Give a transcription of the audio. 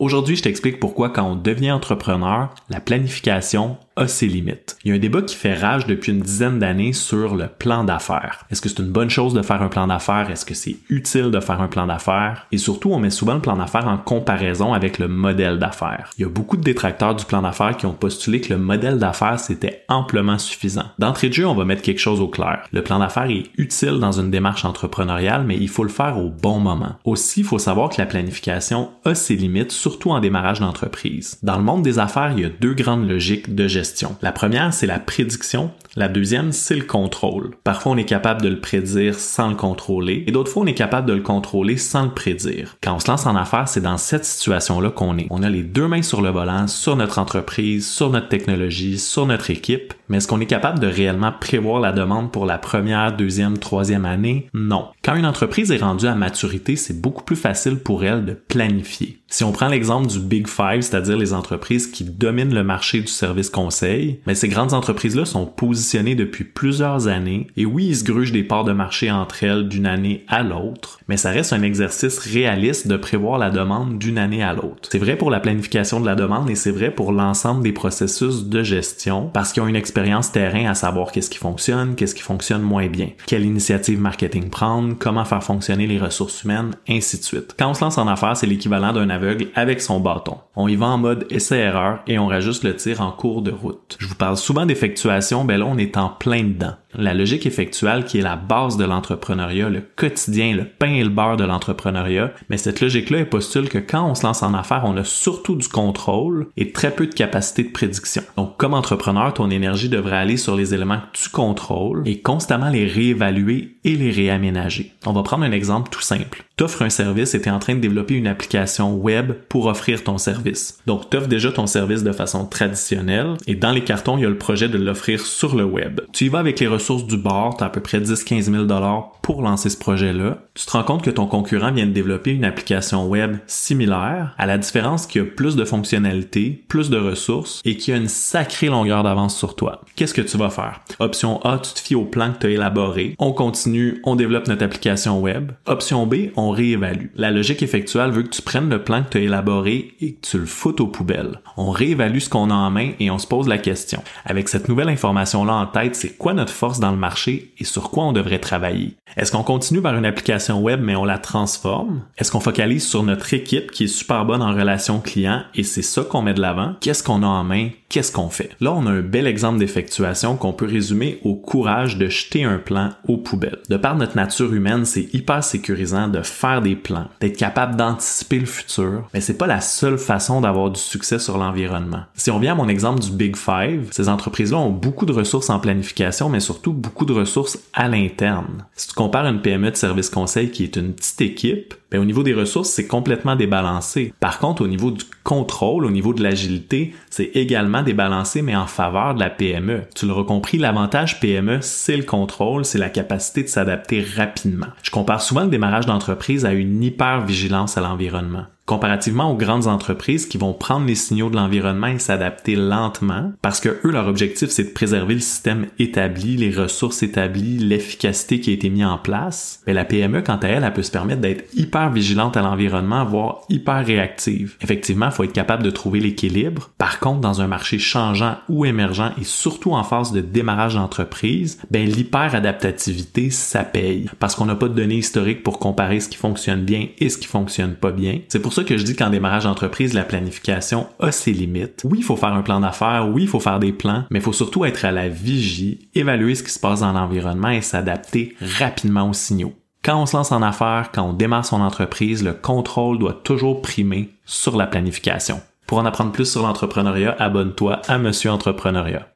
Aujourd'hui, je t'explique pourquoi quand on devient entrepreneur, la planification ses limites. Il y a un débat qui fait rage depuis une dizaine d'années sur le plan d'affaires. Est-ce que c'est une bonne chose de faire un plan d'affaires? Est-ce que c'est utile de faire un plan d'affaires? Et surtout, on met souvent le plan d'affaires en comparaison avec le modèle d'affaires. Il y a beaucoup de détracteurs du plan d'affaires qui ont postulé que le modèle d'affaires c'était amplement suffisant. D'entrée de jeu, on va mettre quelque chose au clair. Le plan d'affaires est utile dans une démarche entrepreneuriale, mais il faut le faire au bon moment. Aussi, il faut savoir que la planification a ses limites, surtout en démarrage d'entreprise. Dans le monde des affaires, il y a deux grandes logiques de gestion la première, c'est la prédiction. La deuxième, c'est le contrôle. Parfois, on est capable de le prédire sans le contrôler et d'autres fois, on est capable de le contrôler sans le prédire. Quand on se lance en affaires, c'est dans cette situation-là qu'on est. On a les deux mains sur le volant, sur notre entreprise, sur notre technologie, sur notre équipe, mais est-ce qu'on est capable de réellement prévoir la demande pour la première, deuxième, troisième année? Non. Quand une entreprise est rendue à maturité, c'est beaucoup plus facile pour elle de planifier. Si on prend l'exemple du Big Five, c'est-à-dire les entreprises qui dominent le marché du service conseil, mais ces grandes entreprises-là sont positionnées depuis plusieurs années et oui, ils se grugent des parts de marché entre elles d'une année à l'autre, mais ça reste un exercice réaliste de prévoir la demande d'une année à l'autre. C'est vrai pour la planification de la demande et c'est vrai pour l'ensemble des processus de gestion parce qu'ils ont une expérience terrain à savoir qu'est-ce qui fonctionne, qu'est-ce qui fonctionne moins bien, quelle initiative marketing prendre, comment faire fonctionner les ressources humaines, ainsi de suite. Quand on se lance en affaires, c'est l'équivalent d'un aveugle avec son bâton. On y va en mode essai-erreur et on rajuste le tir en cours de route. Je vous parle souvent d'effectuation, ben là on est en plein dedans. La logique effectuelle qui est la base de l'entrepreneuriat, le quotidien, le pain et le beurre de l'entrepreneuriat, mais cette logique-là postule que quand on se lance en affaires, on a surtout du contrôle et très peu de capacité de prédiction. Donc comme entrepreneur, ton énergie devrait aller sur les éléments que tu contrôles et constamment les réévaluer et les réaménager. On va prendre un exemple tout simple. Tu offres un service et tu en train de développer une application web pour offrir ton service. Donc tu offres déjà ton service de façon traditionnelle et dans les cartons, il y a le projet de l'offrir sur le web. Tu y vas avec les ressources du bord, tu as à peu près 10-15 000 dollars pour lancer ce projet-là. Tu te rends compte que ton concurrent vient de développer une application web similaire, à la différence qu'il y a plus de fonctionnalités, plus de ressources et qu'il y a une sacrée longueur d'avance sur toi. Qu'est-ce que tu vas faire? Option A, tu te fies au plan que tu as élaboré. On continue, on développe notre application web. Option B, on réévalue. La logique effectuelle veut que tu prennes le plan que tu as élaboré et que tu le foutes aux poubelles. On réévalue ce qu'on a en main et on se pose la question. Avec cette nouvelle information-là en tête, c'est quoi notre force dans le marché et sur quoi on devrait travailler? Est-ce qu'on continue vers une application web mais on la transforme? Est-ce qu'on focalise sur notre équipe qui est super bonne en relation client et c'est ça qu'on met de l'avant? Qu'est-ce qu'on a en main? Qu'est-ce qu'on fait? Là, on a un bel exemple d'effectuation qu'on peut résumer au courage de jeter un plan aux poubelles. De par notre nature humaine, c'est hyper sécurisant de faire des plans, d'être capable d'anticiper le futur, mais c'est pas la seule façon d'avoir du succès sur l'environnement. Si on vient à mon exemple du Big Five, ces entreprises-là ont beaucoup de ressources en planification, mais surtout beaucoup de ressources à l'interne. Si tu compares une PME de service conseil qui est une petite équipe, ben, au niveau des ressources, c'est complètement débalancé. Par contre, au niveau du contrôle, au niveau de l'agilité, c'est également débalancé, mais en faveur de la PME. Tu l'auras compris, l'avantage PME, c'est le contrôle, c'est la capacité de s'adapter rapidement. Je compare souvent le démarrage d'entreprise à une hyper-vigilance à l'environnement comparativement aux grandes entreprises qui vont prendre les signaux de l'environnement et s'adapter lentement parce que eux, leur objectif, c'est de préserver le système établi, les ressources établies, l'efficacité qui a été mise en place. Mais la PME, quant à elle, elle peut se permettre d'être hyper vigilante à l'environnement, voire hyper réactive. Effectivement, il faut être capable de trouver l'équilibre. Par contre, dans un marché changeant ou émergent et surtout en phase de démarrage d'entreprise, ben l'hyper adaptativité, ça paye parce qu'on n'a pas de données historiques pour comparer ce qui fonctionne bien et ce qui fonctionne pas bien. C'est pour que je dis qu'en démarrage d'entreprise, la planification a ses limites. Oui, il faut faire un plan d'affaires, oui, il faut faire des plans, mais il faut surtout être à la vigie, évaluer ce qui se passe dans l'environnement et s'adapter rapidement aux signaux. Quand on se lance en affaires, quand on démarre son entreprise, le contrôle doit toujours primer sur la planification. Pour en apprendre plus sur l'entrepreneuriat, abonne-toi à Monsieur Entrepreneuriat.